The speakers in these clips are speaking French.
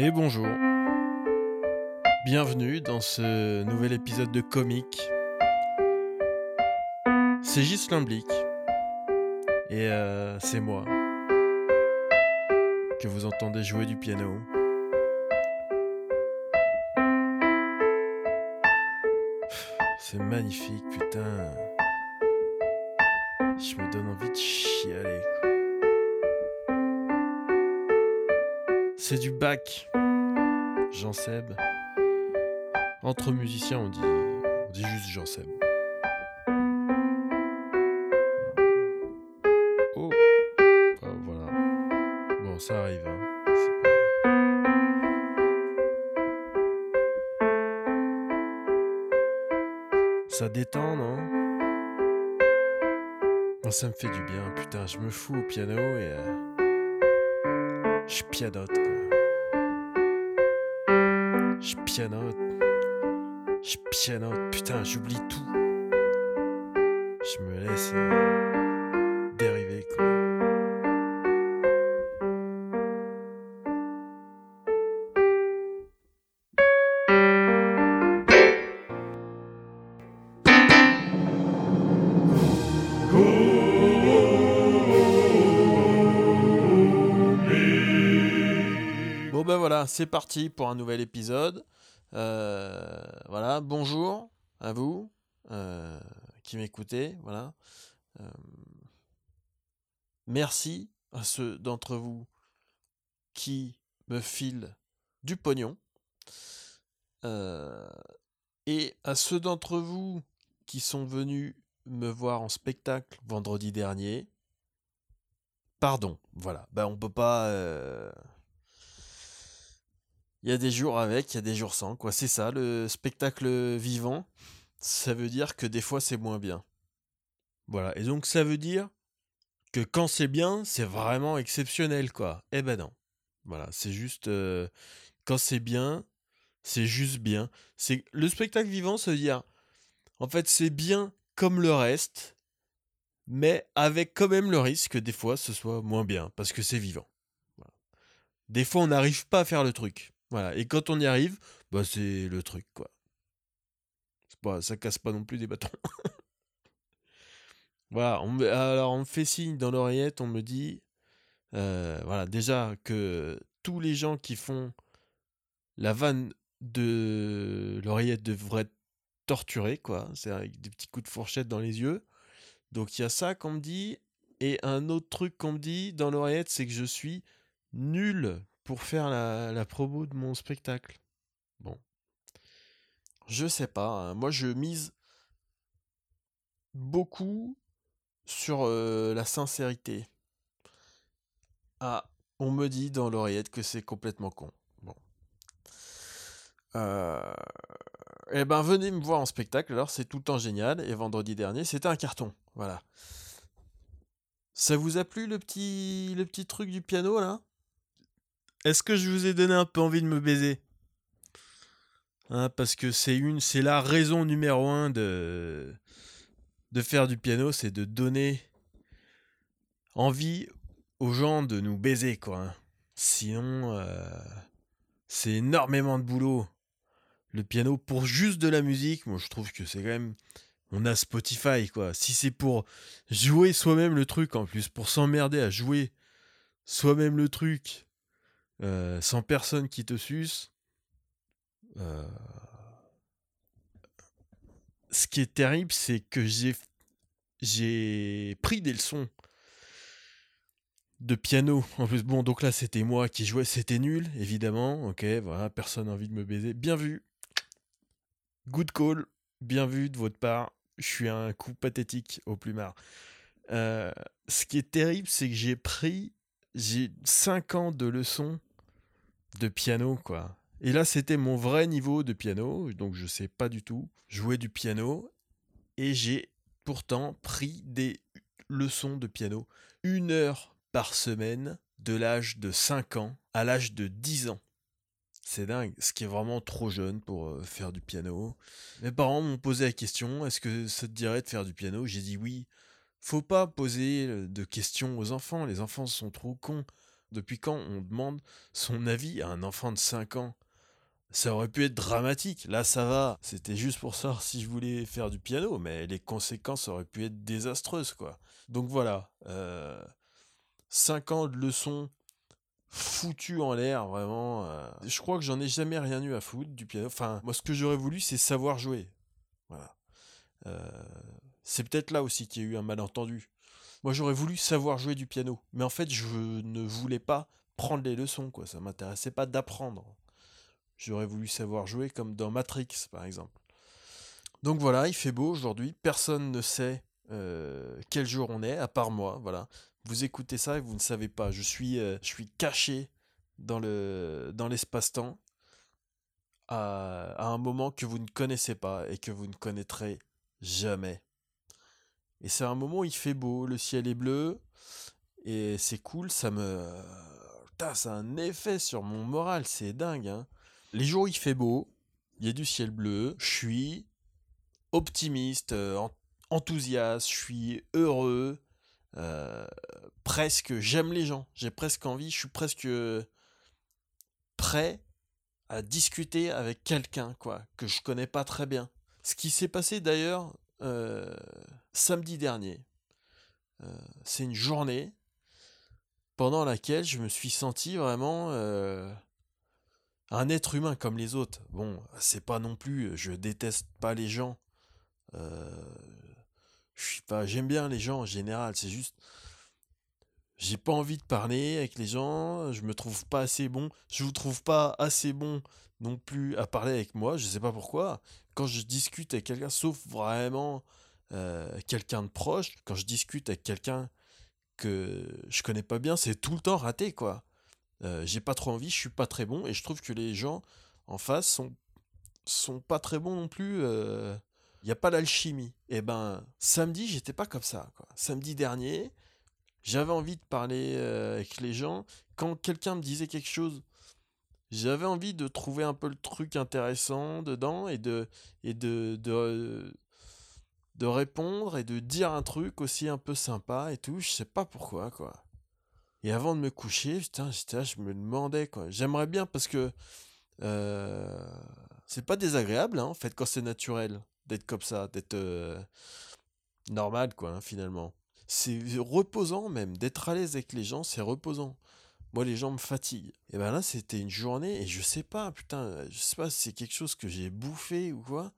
Et bonjour. Bienvenue dans ce nouvel épisode de Comique. C'est Ghislain Blick. Et euh, c'est moi. Que vous entendez jouer du piano. C'est magnifique, putain. Je me donne envie de chialer. C'est du bac. Jean Seb. Entre musiciens, on dit, on dit juste Jean Seb. Oh. Ah, voilà. Bon, ça arrive. Hein. Ça détend, non? Non, Ça me fait du bien. Putain, je me fous au piano et... euh, Je pianote, quoi. Je pianote. Je pianote. Putain, j'oublie tout. Je me laisse c'est parti pour un nouvel épisode. Euh, voilà, bonjour à vous euh, qui m'écoutez. Voilà. Euh, merci à ceux d'entre vous qui me filent du pognon. Et à ceux d'entre vous qui sont venus me voir en spectacle vendredi dernier. Pardon, voilà. Ben on peut pas. Il y a des jours avec, il y a des jours sans, quoi. C'est ça, le spectacle vivant. Ça veut dire que des fois c'est moins bien. Voilà. Et donc ça veut dire que quand c'est bien, c'est vraiment exceptionnel, quoi. Eh ben non. Voilà. C'est juste. euh, quand c'est bien, c'est juste bien. C'est Le spectacle vivant, ça veut dire. En fait, c'est bien comme le reste, mais avec quand même le risque que des fois ce soit moins bien, parce que c'est vivant. Des fois, on n'arrive pas à faire le truc. Voilà. Et quand on y arrive, bah c'est le truc, quoi. Pas, ça casse pas non plus des bâtons. voilà. Alors, on me fait signe dans l'oreillette, on me dit, euh, voilà, déjà que tous les gens qui font la vanne de l'oreillette devraient être torturés, quoi. C'est avec des petits coups de fourchette dans les yeux. Donc, il y a ça qu'on me dit. Et un autre truc qu'on me dit dans l'oreillette, c'est que je suis nul pour faire la, la promo de mon spectacle. Bon. Je sais pas. hein. Moi, je mise beaucoup sur euh, la sincérité. Ah, on me dit dans l'oreillette que c'est complètement con. Bon. Euh... Eh ben, venez me voir en spectacle, alors c'est tout le temps génial. Et vendredi dernier, c'était un carton. Voilà. Ça vous a plu le petit, le petit truc du piano là? Est-ce que je vous ai donné un peu envie de me baiser? Hein, Parce que c'est une, c'est la raison numéro un de, de faire du piano, c'est de donner envie aux gens de nous baiser, quoi. hein. Sinon, euh, c'est énormément de boulot. Le piano pour juste de la musique, moi je trouve que c'est quand même. On a Spotify, quoi. Si c'est pour jouer soi-même le truc, en plus, pour s'emmerder à jouer soi-même le truc, euh, sans personne qui te suce, euh, ce qui est terrible, c'est que j'ai pris des leçons de piano. En plus, bon, donc là, c'était moi qui jouais, c'était nul, évidemment. Ok, voilà, personne n'a envie de me baiser. Bien vu. Good call. Bien vu de votre part. Je suis un coup pathétique au plumard. Euh, ce qui est terrible, c'est que j'ai pris. J'ai 5 ans de leçons de piano, quoi. Et là, c'était mon vrai niveau de piano, donc je sais pas du tout jouer du piano. Et j'ai pourtant pris des leçons de piano une heure par semaine de l'âge de 5 ans à l'âge de 10 ans. C'est dingue, ce qui est vraiment trop jeune pour euh, faire du piano. Mes parents m'ont posé la question est-ce que ça te dirait de faire du piano? J'ai dit oui. Faut pas poser euh, de questions aux enfants, les enfants sont trop cons. Depuis quand on demande son avis à un enfant de 5 ans? Ça aurait pu être dramatique. Là, ça va. C'était juste pour savoir si je voulais faire du piano, mais les conséquences auraient pu être désastreuses, quoi. Donc voilà. Euh, 5 ans de leçons foutues en l'air, vraiment. euh. Je crois que j'en ai jamais rien eu à foutre du piano. Enfin, moi, ce que j'aurais voulu, c'est savoir jouer. Voilà. Euh, c'est peut-être là aussi qu'il y a eu un malentendu. Moi, j'aurais voulu savoir jouer du piano. Mais en fait, je ne voulais pas prendre les leçons, quoi. Ça m'intéressait pas d'apprendre. J'aurais voulu savoir jouer comme dans Matrix, par exemple. Donc voilà, il fait beau aujourd'hui. Personne ne sait euh, quel jour on est, à part moi. Voilà. Vous écoutez ça et vous ne savez pas. Je suis, euh, je suis caché dans le dans l'espace-temps à, à un moment que vous ne connaissez pas et que vous ne connaîtrez jamais. Et c'est un moment où il fait beau, le ciel est bleu et c'est cool. Ça me, Putain, ça a un effet sur mon moral, c'est dingue. Hein. Les jours où il fait beau, il y a du ciel bleu, je suis optimiste, euh, en- enthousiaste, je suis heureux, euh, presque, j'aime les gens, j'ai presque envie, je suis presque prêt à discuter avec quelqu'un, quoi, que je connais pas très bien. Ce qui s'est passé d'ailleurs euh, samedi dernier, Euh, c'est une journée pendant laquelle je me suis senti vraiment euh, un être humain comme les autres. Bon, c'est pas non plus, je déteste pas les gens. Je suis pas, j'aime bien les gens en général. C'est juste, j'ai pas envie de parler avec les gens. Je me trouve pas assez bon. Je vous trouve pas assez bon non plus à parler avec moi. Je sais pas pourquoi. Quand je discute avec quelqu'un, sauf vraiment euh, quelqu'un de proche, quand je discute avec quelqu'un que je connais pas bien, c'est tout le temps raté quoi. Euh, j'ai pas trop envie, je suis pas très bon et je trouve que les gens en face sont sont pas très bons non plus. Il n'y a pas l'alchimie. Et ben samedi j'étais pas comme ça. Samedi dernier j'avais envie de parler euh, avec les gens. Quand quelqu'un me disait quelque chose, j'avais envie de trouver un peu le truc intéressant dedans et de et de de, de répondre et de dire un truc aussi un peu sympa et tout. Je sais pas pourquoi quoi. Et avant de me coucher, putain, je me demandais quoi. J'aimerais bien parce que euh, c'est pas désagréable, hein, en fait, quand c'est naturel d'être comme ça, d'être euh, normal, quoi, hein, finalement. C'est reposant même, d'être à l'aise avec les gens, c'est reposant. Moi, les gens me fatiguent. Et ben là, c'était une journée, et je sais pas, putain, je sais pas si c'est quelque chose que j'ai bouffé ou quoi.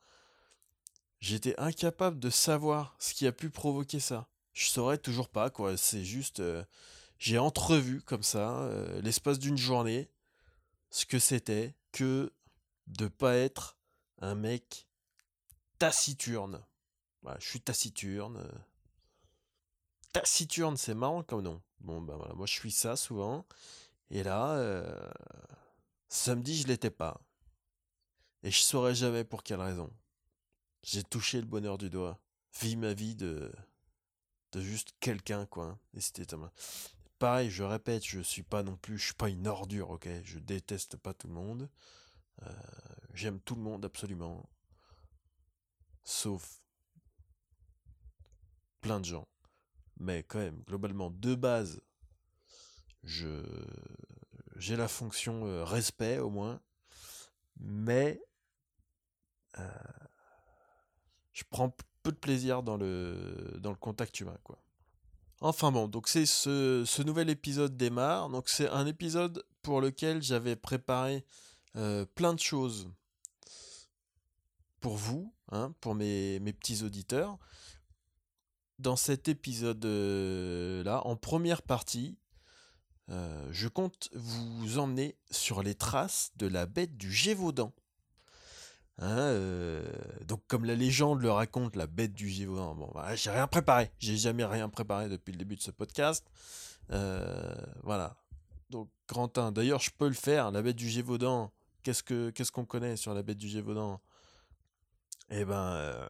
J'étais incapable de savoir ce qui a pu provoquer ça. Je saurais toujours pas, quoi. C'est juste, euh, j'ai entrevu comme ça, euh, l'espace d'une journée, ce que c'était que de pas être un mec taciturne. Je suis taciturne. euh. Taciturne, c'est marrant comme nom. Bon, ben voilà, moi je suis ça souvent. Et là, euh, samedi, je l'étais pas. Et je saurais jamais pour quelle raison. J'ai touché le bonheur du doigt. Vis ma vie de, de juste quelqu'un, quoi. Et c'était pareil, je répète, je suis pas non plus, je suis pas une ordure, ok? Je déteste pas tout le monde. Euh, J'aime tout le monde absolument, sauf plein de gens. Mais quand même, globalement, de base, je j'ai la fonction euh, respect au moins, mais euh, je prends peu de plaisir dans le dans le contact humain, quoi. Enfin bon, donc c'est ce, ce nouvel épisode démarre. Donc c'est un épisode pour lequel j'avais préparé euh, plein de choses pour vous, hein, pour mes, mes petits auditeurs. Dans cet épisode-là, en première partie, euh, je compte vous emmener sur les traces de la bête du Gévaudan. Hein, euh, donc comme la légende le raconte, la bête du Gévaudan. Bon, voilà, j'ai rien préparé. J'ai jamais rien préparé depuis le début de ce podcast. Euh, voilà. Donc Quentin, d'ailleurs, je peux le faire. La bête du Gévaudan. Qu'est-ce que qu'est-ce qu'on connaît sur la bête du Gévaudan? Eh ben, euh,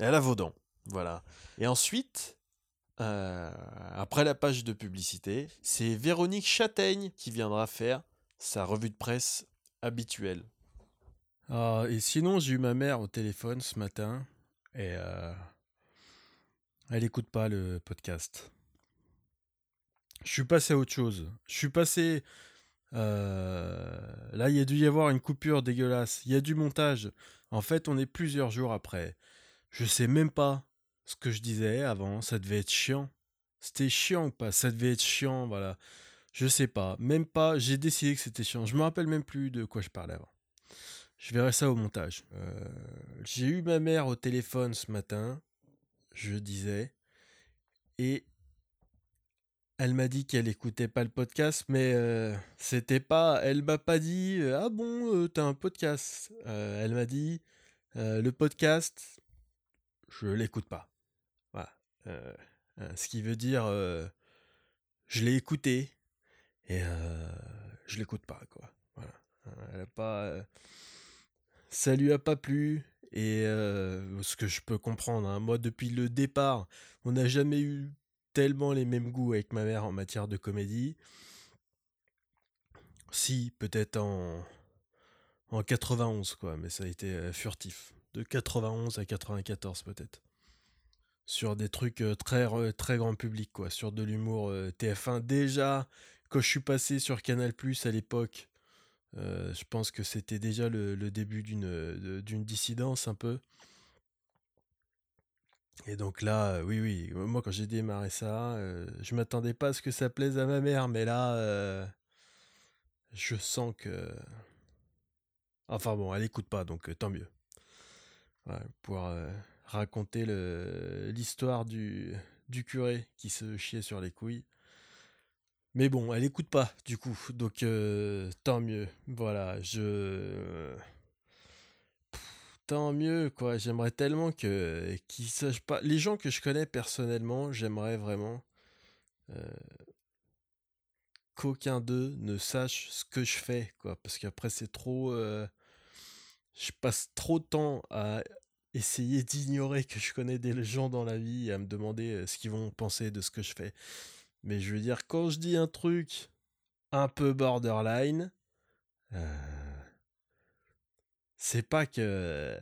elle a Vaudan. Voilà. Et ensuite, euh, après la page de publicité, c'est Véronique Châtaigne qui viendra faire sa revue de presse habituelle. Ah, et sinon, j'ai eu ma mère au téléphone ce matin et euh, elle écoute pas le podcast. Je suis passé à autre chose. Je suis passé. euh, Là, il y a dû y avoir une coupure dégueulasse. Il y a du montage. En fait, on est plusieurs jours après. Je sais même pas ce que je disais avant. Ça devait être chiant. C'était chiant ou pas? Ça devait être chiant, voilà. Je sais pas. Même pas. J'ai décidé que c'était chiant. Je me rappelle même plus de quoi je parlais avant. Je verrai ça au montage. Euh, J'ai eu ma mère au téléphone ce matin. Je disais. Et elle m'a dit qu'elle écoutait pas le podcast, mais euh, c'était pas. Elle m'a pas dit euh, ah bon euh, t'as un podcast. Elle m'a dit le podcast je l'écoute pas. Euh, euh, ce qui veut dire euh, je l'ai écouté et je l'écoute pas quoi. Voilà. Pas. ça lui a pas plu. Et ce que je peux comprendre, hein, moi depuis le départ, on n'a jamais eu tellement les mêmes goûts avec ma mère en matière de comédie. Si, peut-être en, en 91, quoi, mais ça a été furtif. De 91 à 94, peut-être. Sur des trucs très, très grand public, quoi. Sur de l'humour euh, TF1. Déjà, quand je suis passé sur Canal à l'époque, je pense que c'était déjà le, début d'une dissidence un peu. Et donc là, oui, oui, moi quand j'ai démarré ça, je m'attendais pas à ce que ça plaise à ma mère, mais là, je sens que... Enfin bon, elle écoute pas, donc tant mieux. Ouais, euh, raconter l'histoire du, du curé qui se chiait sur les couilles. Mais bon, elle écoute pas, du coup, donc euh, tant mieux. Voilà, je... Tant mieux, quoi. J'aimerais tellement que qu'ils sachent pas. Les gens que je connais personnellement, j'aimerais vraiment euh, qu'aucun d'eux ne sache ce que je fais, quoi. Parce qu'après, c'est trop. euh, Je passe trop de temps à essayer d'ignorer que je connais des gens dans la vie et à me demander euh, ce qu'ils vont penser de ce que je fais. Mais je veux dire, quand je dis un truc un peu borderline, euh, c'est pas que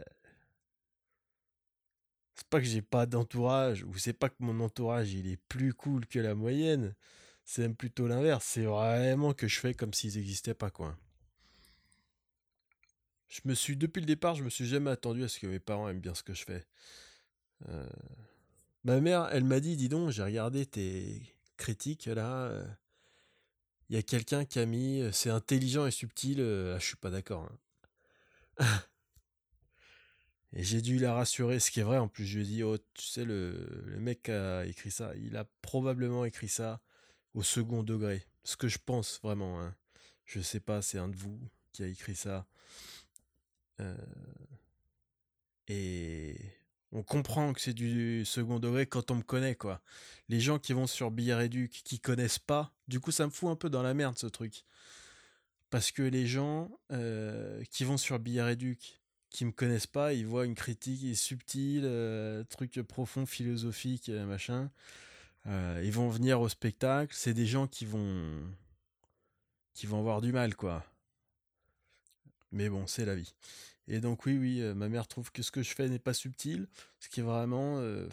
c'est pas que j'ai pas d'entourage ou c'est pas que mon entourage il est plus cool que la moyenne. C'est même plutôt l'inverse. C'est vraiment que je fais comme s'ils n'existaient pas quoi. Je me suis depuis le départ, je me suis jamais attendu à ce que mes parents aiment bien ce que je fais. Euh, Ma mère, elle m'a dit, dis donc, j'ai regardé tes critiques là. euh, Il y a quelqu'un qui a mis, euh, c'est intelligent et subtil. euh, ah, je suis pas d'accord. hein. Et j'ai dû la rassurer, ce qui est vrai. En plus, je lui ai dit, oh, tu sais, le, mec qui a écrit ça, il a probablement écrit ça au second degré. Ce que je pense vraiment. Hein. Je sais pas, c'est un de vous qui a écrit ça. Euh, et on comprend que c'est du second degré quand on me connaît, quoi. Les gens qui vont sur Billard Éduc, qui connaissent pas, du coup, ça me fout un peu dans la merde, ce truc. Parce que les gens euh, qui vont sur Billard Éduc, qui me connaissent pas, ils voient une critique subtile, euh, truc profond, philosophique, machin. Ils vont venir au spectacle. C'est des gens qui vont qui vont avoir du mal, quoi. Mais bon, c'est la vie. Et donc oui, oui, euh, ma mère trouve que ce que je fais n'est pas subtil, ce qui est vraiment... euh,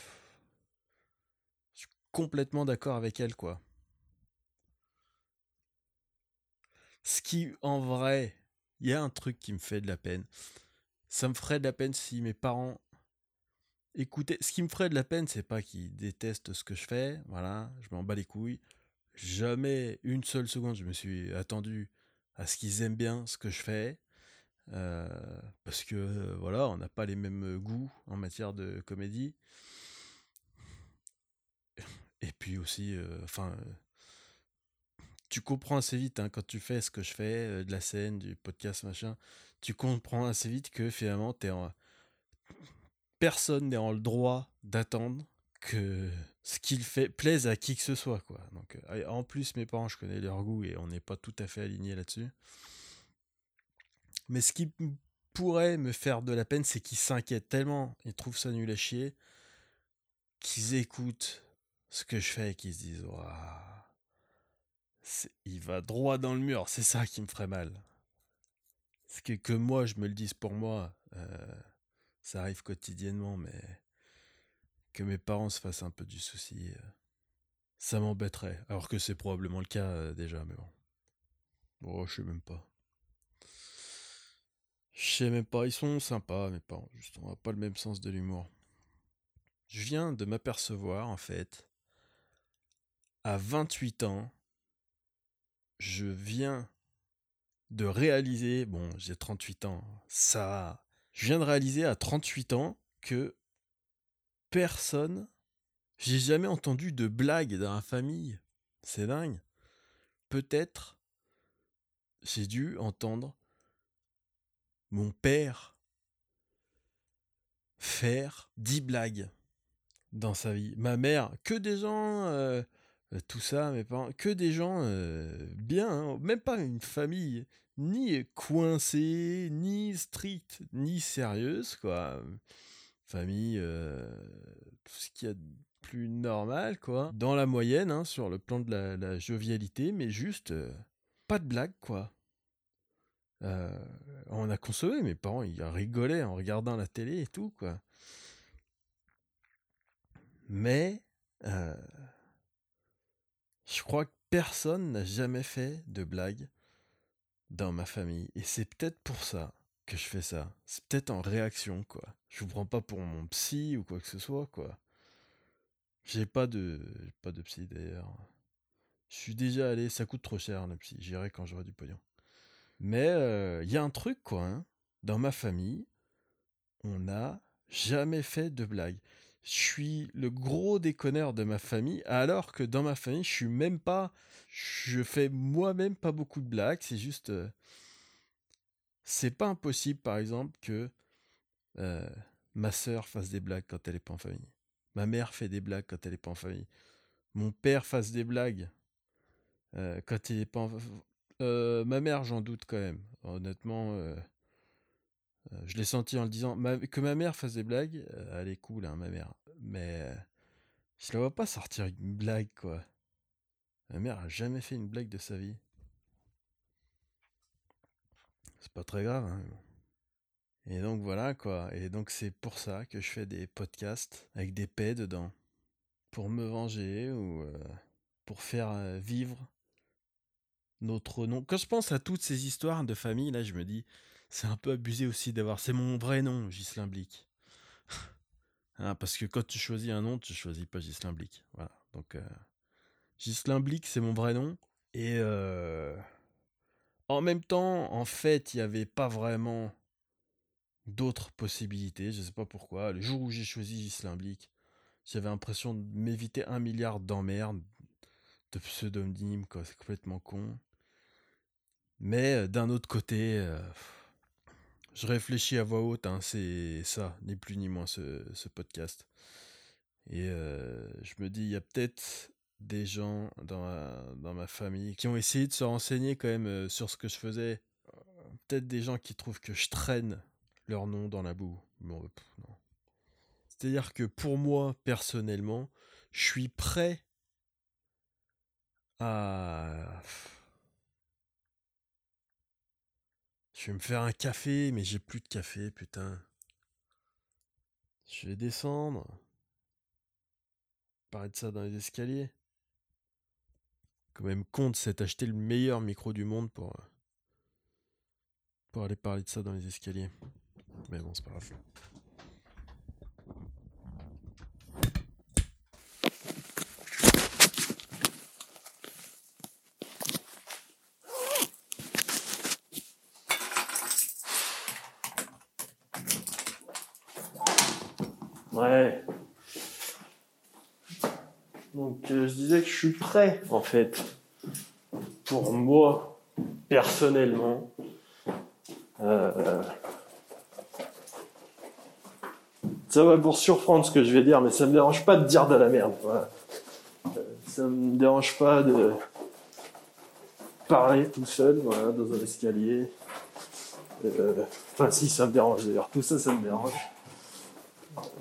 je suis complètement d'accord avec elle, quoi. Ce qui, en vrai, il y a un truc qui me fait de la peine. Ça me ferait de la peine si mes parents écoutaient. Ce qui me ferait de la peine, c'est pas qu'ils détestent ce que je fais, voilà, je m'en bats les couilles. Jamais une seule seconde je me suis attendu à ce qu'ils aiment bien ce que je fais. Euh, parce que euh, voilà, on n'a pas les mêmes goûts en matière de comédie. Et puis aussi, euh, enfin, euh, tu comprends assez vite hein, quand tu fais ce que je fais, euh, de la scène, du podcast, machin, tu comprends assez vite que finalement, personne n'est en le droit d'attendre que ce qu'il fait plaise à qui que ce soit, quoi. Donc, euh, en plus, mes parents, je connais leur goût et on n'est pas tout à fait alignés là-dessus. Mais ce qui pourrait me faire de la peine, c'est qu'ils s'inquiètent tellement, ils trouvent ça nul à chier, qu'ils écoutent ce que je fais et qu'ils se disent Waouh, il va droit dans le mur, c'est ça qui me ferait mal. C'est que, moi, je me le dise pour moi, euh, ça arrive quotidiennement, mais que mes parents se fassent un peu du souci. euh, ça m'embêterait. Alors que c'est probablement le cas euh, déjà, mais bon. Bon, je sais même pas. Je sais même pas, ils sont sympas, mes parents, juste, on n'a pas le même sens de l'humour. Je viens de m'apercevoir, en fait, à 28 ans, je viens de réaliser, bon, j'ai 38 ans, ça, je viens de réaliser à 38 ans que personne, j'ai jamais entendu de blague dans la famille. C'est dingue. Peut-être j'ai dû entendre mon père faire 10 blagues dans sa vie. Ma mère, que des gens, euh, euh, tout ça, mes parents, que des gens euh, bien, hein. même pas une famille ni coincée, ni stricte, ni sérieuse, quoi. Famille, tout ce qu'il y a de plus normal, quoi. Dans la moyenne, hein, sur le plan de la, jovialité, mais juste pas de blague, quoi. On a consommé, mes parents, ils rigolaient en regardant la télé et tout, quoi. Mais je crois que personne n'a jamais fait de blague dans ma famille. Et c'est peut-être pour ça que je fais ça. C'est peut-être en réaction, quoi. Je vous prends pas pour mon psy ou quoi que ce soit, quoi. J'ai pas de, pas de psy d'ailleurs. Je suis déjà allé, ça coûte trop cher le psy. J'irai quand j'aurai du pognon. Mais il euh, y a un truc, quoi. Hein. Dans ma famille, on n'a jamais fait de blague je suis le gros déconneur de ma famille, alors que dans ma famille, je suis même pas. Je fais moi-même pas beaucoup de blagues, c'est juste. Euh, c'est pas impossible, par exemple, que euh, ma sœur fasse des blagues quand elle est pas en famille. Ma mère fait des blagues quand elle est pas en famille. Mon père fasse des blagues quand il est pas en. Ma mère, j'en doute quand même. Honnêtement, euh, je l'ai senti en le disant. que ma mère fasse des blagues, euh, elle est cool, hein, ma mère. Mais euh, je la vois pas sortir une blague, quoi. Ma mère a jamais fait une blague de sa vie. C'est pas très grave. Hein. Et donc voilà, quoi. Et donc c'est pour ça que je fais des podcasts avec des paix dedans. Pour me venger ou pour faire vivre notre nom. Quand je pense à toutes ces histoires de famille, là, je me dis, c'est un peu abusé aussi d'avoir. C'est mon vrai nom, Gislin Blick. Hein, parce que quand tu choisis un nom, tu choisis pas Gislin Blick. Voilà. Donc, euh, Blick, c'est mon vrai nom. Et euh, en même temps, en fait, il n'y avait pas vraiment d'autres possibilités. Je sais pas pourquoi. Le jour où j'ai choisi Gislin Blick, j'avais l'impression de m'éviter un milliard d'emmerdes, de pseudonymes, quoi. C'est complètement con. Mais euh, d'un autre côté. Je réfléchis à voix haute, hein, c'est ça, ni plus ni moins ce, podcast. Et euh, je me dis, il y a peut-être des gens dans ma, dans ma famille qui ont essayé de se renseigner quand même euh, sur ce que je faisais. Peut-être des gens qui trouvent que je traîne leur nom dans la boue. Bon, non. C'est-à-dire que pour moi, personnellement, je suis prêt à Je vais me faire un café, mais j'ai plus de café, putain. Je vais descendre. Parler de ça dans les escaliers. Quand même de s'être acheté le meilleur micro du monde pour, pour aller parler de ça dans les escaliers. Mais bon, c'est pas grave. Ouais. Euh, je disais que je suis prêt en fait pour moi personnellement. Euh, ça va vous surprendre ce que je vais dire, mais ça me dérange pas de dire de la merde. Euh, ça me dérange pas de parler tout seul, voilà, dans un escalier. enfin si, ça me dérange d'ailleurs. Tout ça, ça me dérange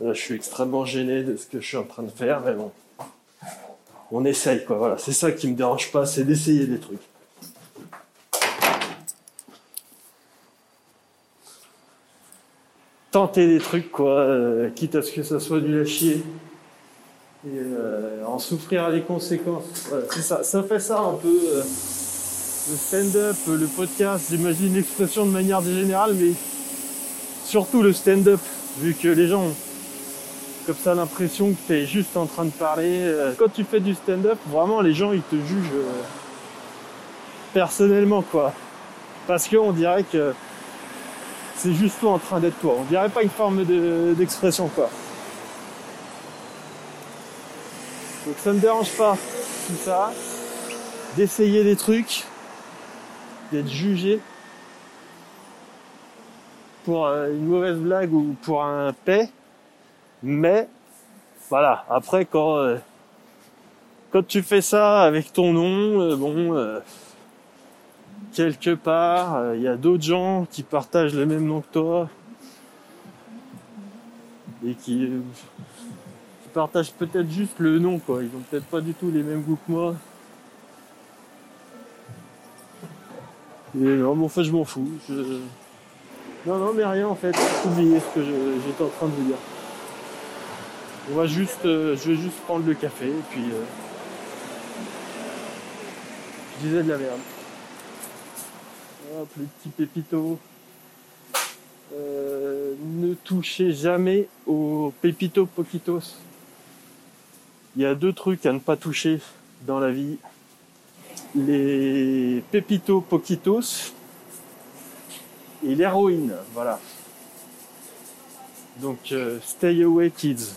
je suis extrêmement gêné de ce que je suis en train de faire, mais bon. On essaye, quoi. Voilà, c'est ça qui me dérange pas, c'est d'essayer des trucs. Tenter des trucs, quoi, euh, quitte à ce que ça soit du lâchier. et euh, en souffrir les conséquences. C'est ça. Ça fait ça un peu. euh, le stand-up, le podcast, j'imagine l'expression de manière générale, mais surtout le stand-up, vu que les gens comme ça l'impression que tu es juste en train de parler. Euh, Quand tu fais du stand-up, vraiment les gens ils te jugent euh, personnellement quoi. Parce qu'on dirait que c'est juste toi en train d'être toi. On dirait pas une forme de- d'expression quoi. Donc ça me dérange pas tout ça, d'essayer des trucs, d'être jugé pour euh, une mauvaise blague ou pour un paix. Mais voilà, après quand euh, quand tu fais ça avec ton nom, euh, bon, euh, quelque part, euh, il y a d'autres gens qui partagent le même nom que toi et qui, euh, qui partagent peut-être juste le nom, quoi. Ils ont peut-être pas du tout les mêmes goûts que moi. Non, mais enfin, je m'en fous. Je... Non, non, mais rien en fait. Oubliez ce que j'étais en train de vous dire. Euh, je vais juste prendre le café et puis euh, je disais de la merde. Les petits pépitos. Euh, ne touchez jamais aux pépito poquitos. Il y a deux trucs à ne pas toucher dans la vie. Les pépito poquitos et l'héroïne. Voilà. Donc, stay away kids.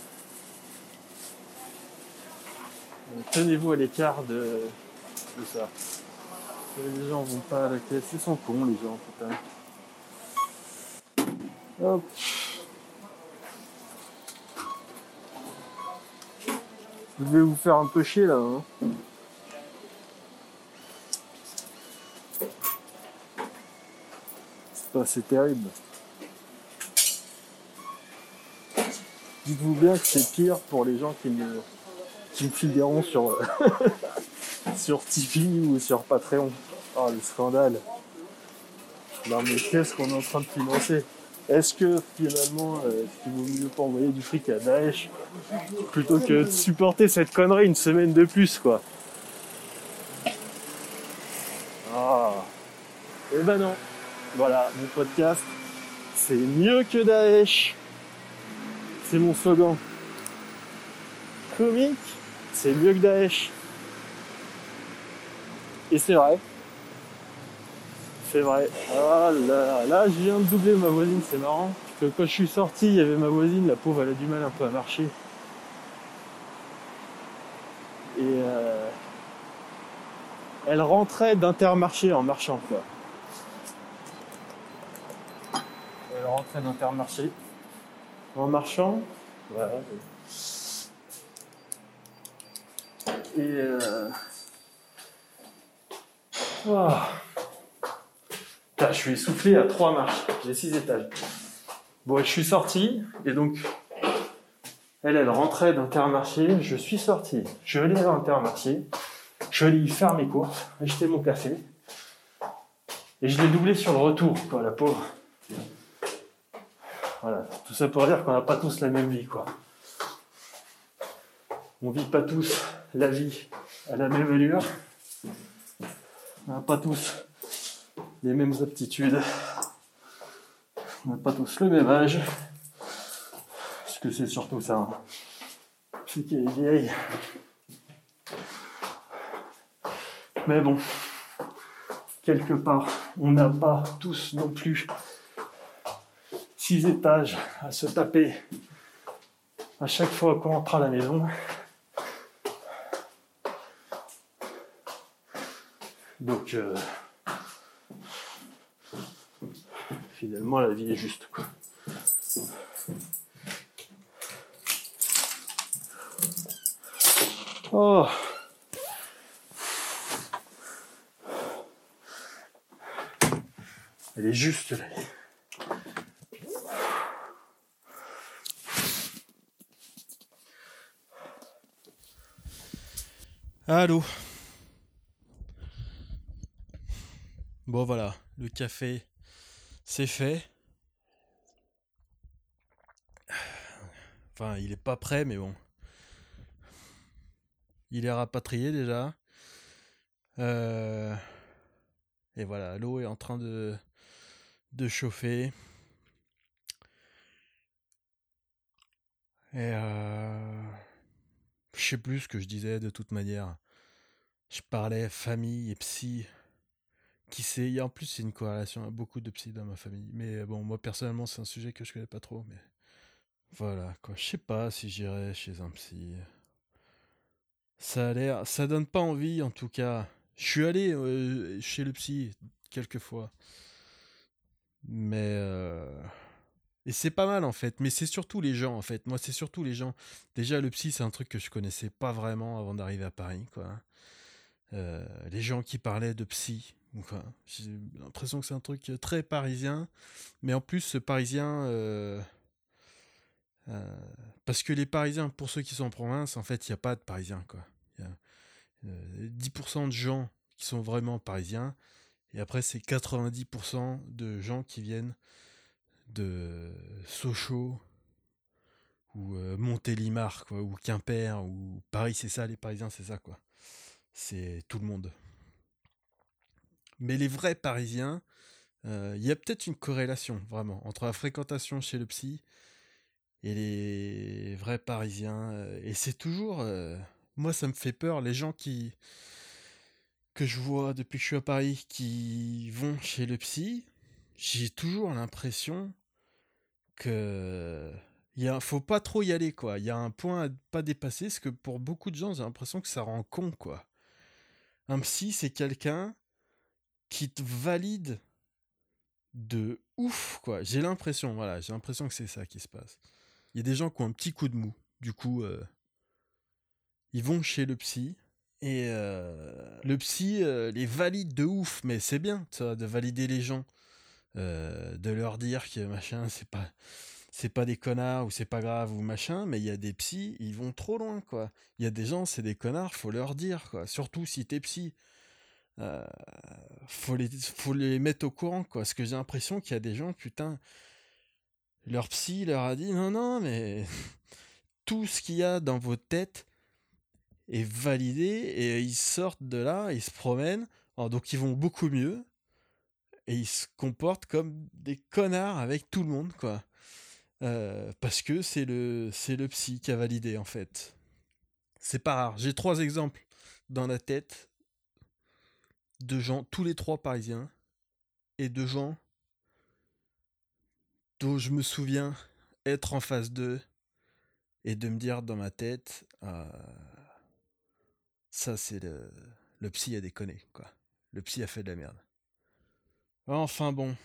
Tenez-vous à l'écart de, ça. Les gens vont pas à la caisse, ils sont cons les gens, putain. Hop. Je vais vous faire un peu chier là. Hein. C'est pas assez terrible. Dites-vous bien que c'est pire pour les gens qui me, qui me fileront sur, sur Tipeee ou sur Patreon. Oh le scandale. Non mais qu'est-ce qu'on est en train de financer? Est-ce que finalement, euh, il vaut mieux pas envoyer du fric à Daesh plutôt que de supporter cette connerie une semaine de plus quoi? Ah Eh ben non. Voilà, mon podcast, c'est mieux que Daesh. C'est mon slogan. Comique, c'est mieux que Daesh. Et c'est vrai. C'est vrai. Ah là, là, je viens de doubler ma voisine, c'est marrant. Parce que quand je suis sorti, il y avait ma voisine, la pauvre, elle a du mal un peu à marcher. Et euh, elle rentrait d'Intermarché en marchant, quoi. Elle rentrait d'Intermarché en marchant. Voilà. Et euh... ah. Je suis essoufflé à trois marches. J'ai six étages. Bon, je suis sorti et donc elle, elle rentrait d'Intermarché. Je suis sorti. Je vais aller à l'Intermarché. Je vais aller y faire mes courses, acheter mon café. Et je l'ai doublé sur le retour, quoi, la pauvre. Voilà, tout ça pour dire qu'on n'a pas tous la même vie, quoi. On vit pas tous la vie à la même allure. On n'a pas tous les mêmes aptitudes. On n'a pas tous le même âge. Parce que c'est surtout ça. hein. C'est qu'elle est vieille. Mais bon, quelque part, on n'a pas tous non plus six étages à se taper à chaque fois qu'on rentre à la maison. Donc, euh, finalement, la vie est juste. Quoi. Oh. Elle est juste là. Allô Bon voilà, le café, c'est fait. Enfin, il est pas prêt, mais bon. il est rapatrié déjà. Euh, et voilà, l'eau est en train de, de chauffer. Et euh, je sais plus ce que je disais de toute manière. Je parlais famille et psy. Qui sait En plus, c'est une corrélation. beaucoup de psy dans ma famille. Mais bon, moi personnellement, c'est un sujet que je connais pas trop. Mais voilà, quoi. Je sais pas si j'irai chez un psy. Ça a l'air. Ça donne pas envie, en tout cas. Je suis allé euh, chez le psy quelques fois. Mais. Euh, et c'est pas mal en fait, mais c'est surtout les gens en fait. Moi, c'est surtout les gens. Déjà, le psy, c'est un truc que je connaissais pas vraiment avant d'arriver à Paris, quoi. Euh, les gens qui parlaient de psy, J'ai l'impression que c'est un truc très parisien, mais en plus, parisien. parce que les Parisiens, pour ceux qui sont en province, en fait, il n'y a pas de Parisiens, quoi. Il y a 10% de gens qui sont vraiment Parisiens, et après, c'est 90% de gens qui viennent de Sochaux ou euh, Montélimar, ou Quimper, ou Paris, c'est ça, les Parisiens, c'est ça, quoi. C'est tout le monde. Mais les vrais Parisiens, euh, il y a peut-être une corrélation, vraiment, entre la fréquentation chez le psy et les vrais Parisiens. Euh, et c'est toujours... moi, ça me fait peur, les gens qui que je vois depuis que je suis à Paris qui vont chez le psy, j'ai toujours l'impression que il faut pas trop y aller quoi. Il y a un point à pas dépasser, parce que pour beaucoup de gens, j'ai l'impression que ça rend con quoi. Un psy, c'est quelqu'un qui te valide de ouf quoi. J'ai l'impression, voilà, j'ai l'impression que c'est ça qui se passe. Il y a des gens qui ont un petit coup de mou. Du coup, euh, ils vont chez le psy et euh, le psy euh, les valide de ouf, mais c'est bien ça, de valider les gens, de leur dire que machin, c'est pas, c'est pas des connards ou c'est pas grave ou machin, mais il y a des psys, ils vont trop loin quoi. Il y a des gens, c'est des connards, faut leur dire quoi. Surtout si t'es psy, faut les, faut les mettre au courant quoi. Parce que j'ai l'impression qu'il y a des gens, putain, leur psy leur a dit non non mais tout ce qu'il y a dans vos têtes est validé et ils sortent de là, ils se promènent, donc ils vont beaucoup mieux et ils se comportent comme des connards avec tout le monde quoi. Euh, parce que c'est le c'est le psy qui a validé en fait. C'est pas rare. J'ai trois exemples dans la tête de gens, tous les trois parisiens, et de gens dont je me souviens être en face d'eux et de me dire dans ma tête, euh, ça, c'est le... Psy a déconné, quoi. Le psy a fait de la merde. Enfin bon.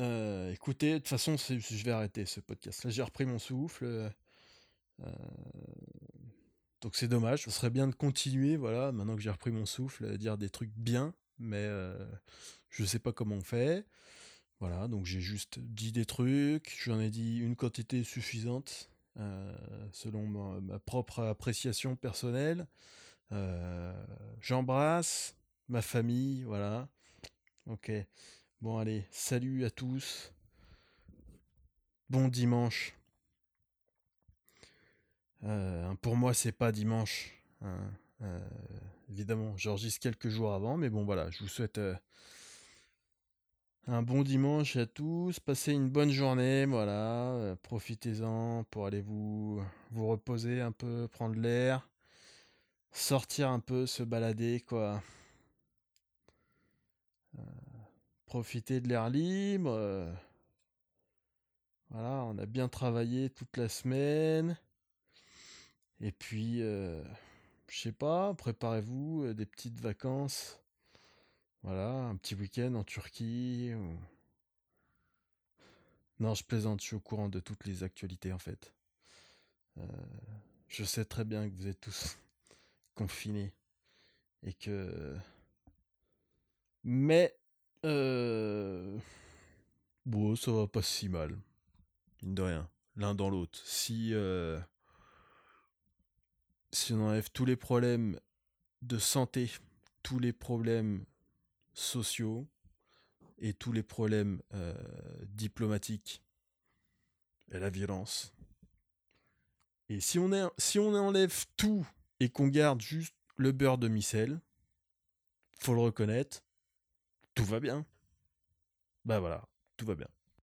Euh, écoutez, de toute façon, je vais arrêter ce podcast. Là, j'ai repris mon souffle. Euh, donc c'est dommage. Ce serait bien de continuer, voilà, maintenant que j'ai repris mon souffle, à dire des trucs bien, mais euh, je sais pas comment on fait. Voilà, donc j'ai juste dit des trucs, j'en ai dit une quantité suffisante. Euh, selon ma, propre appréciation personnelle. Euh, j'embrasse ma famille, voilà. Ok. Bon, allez, salut à tous. Bon dimanche. Euh, pour moi, c'est pas dimanche. Hein. évidemment, j'enregistre quelques jours avant, mais bon, voilà, je vous souhaite un bon dimanche à tous, passez une bonne journée, voilà, euh, profitez-en pour aller vous, vous reposer un peu, prendre l'air, sortir un peu, se balader, quoi. Euh, profitez de l'air libre. Euh. voilà, on a bien travaillé toute la semaine. Et puis, je sais pas, préparez-vous des petites vacances voilà, un petit week-end en Turquie. Non, je plaisante, je suis au courant de toutes les actualités en fait. Euh, je sais très bien que vous êtes tous confinés et que. Mais. Euh... Bon, ça va pas si mal. Mine rien. L'un dans l'autre. Si. Euh, si on enlève tous les problèmes de santé, tous les problèmes sociaux et tous les problèmes euh, diplomatiques et la violence. Et si on, enlève tout et qu'on garde juste le beurre de micelle, faut le reconnaître, tout va bien. Bah voilà, tout va bien.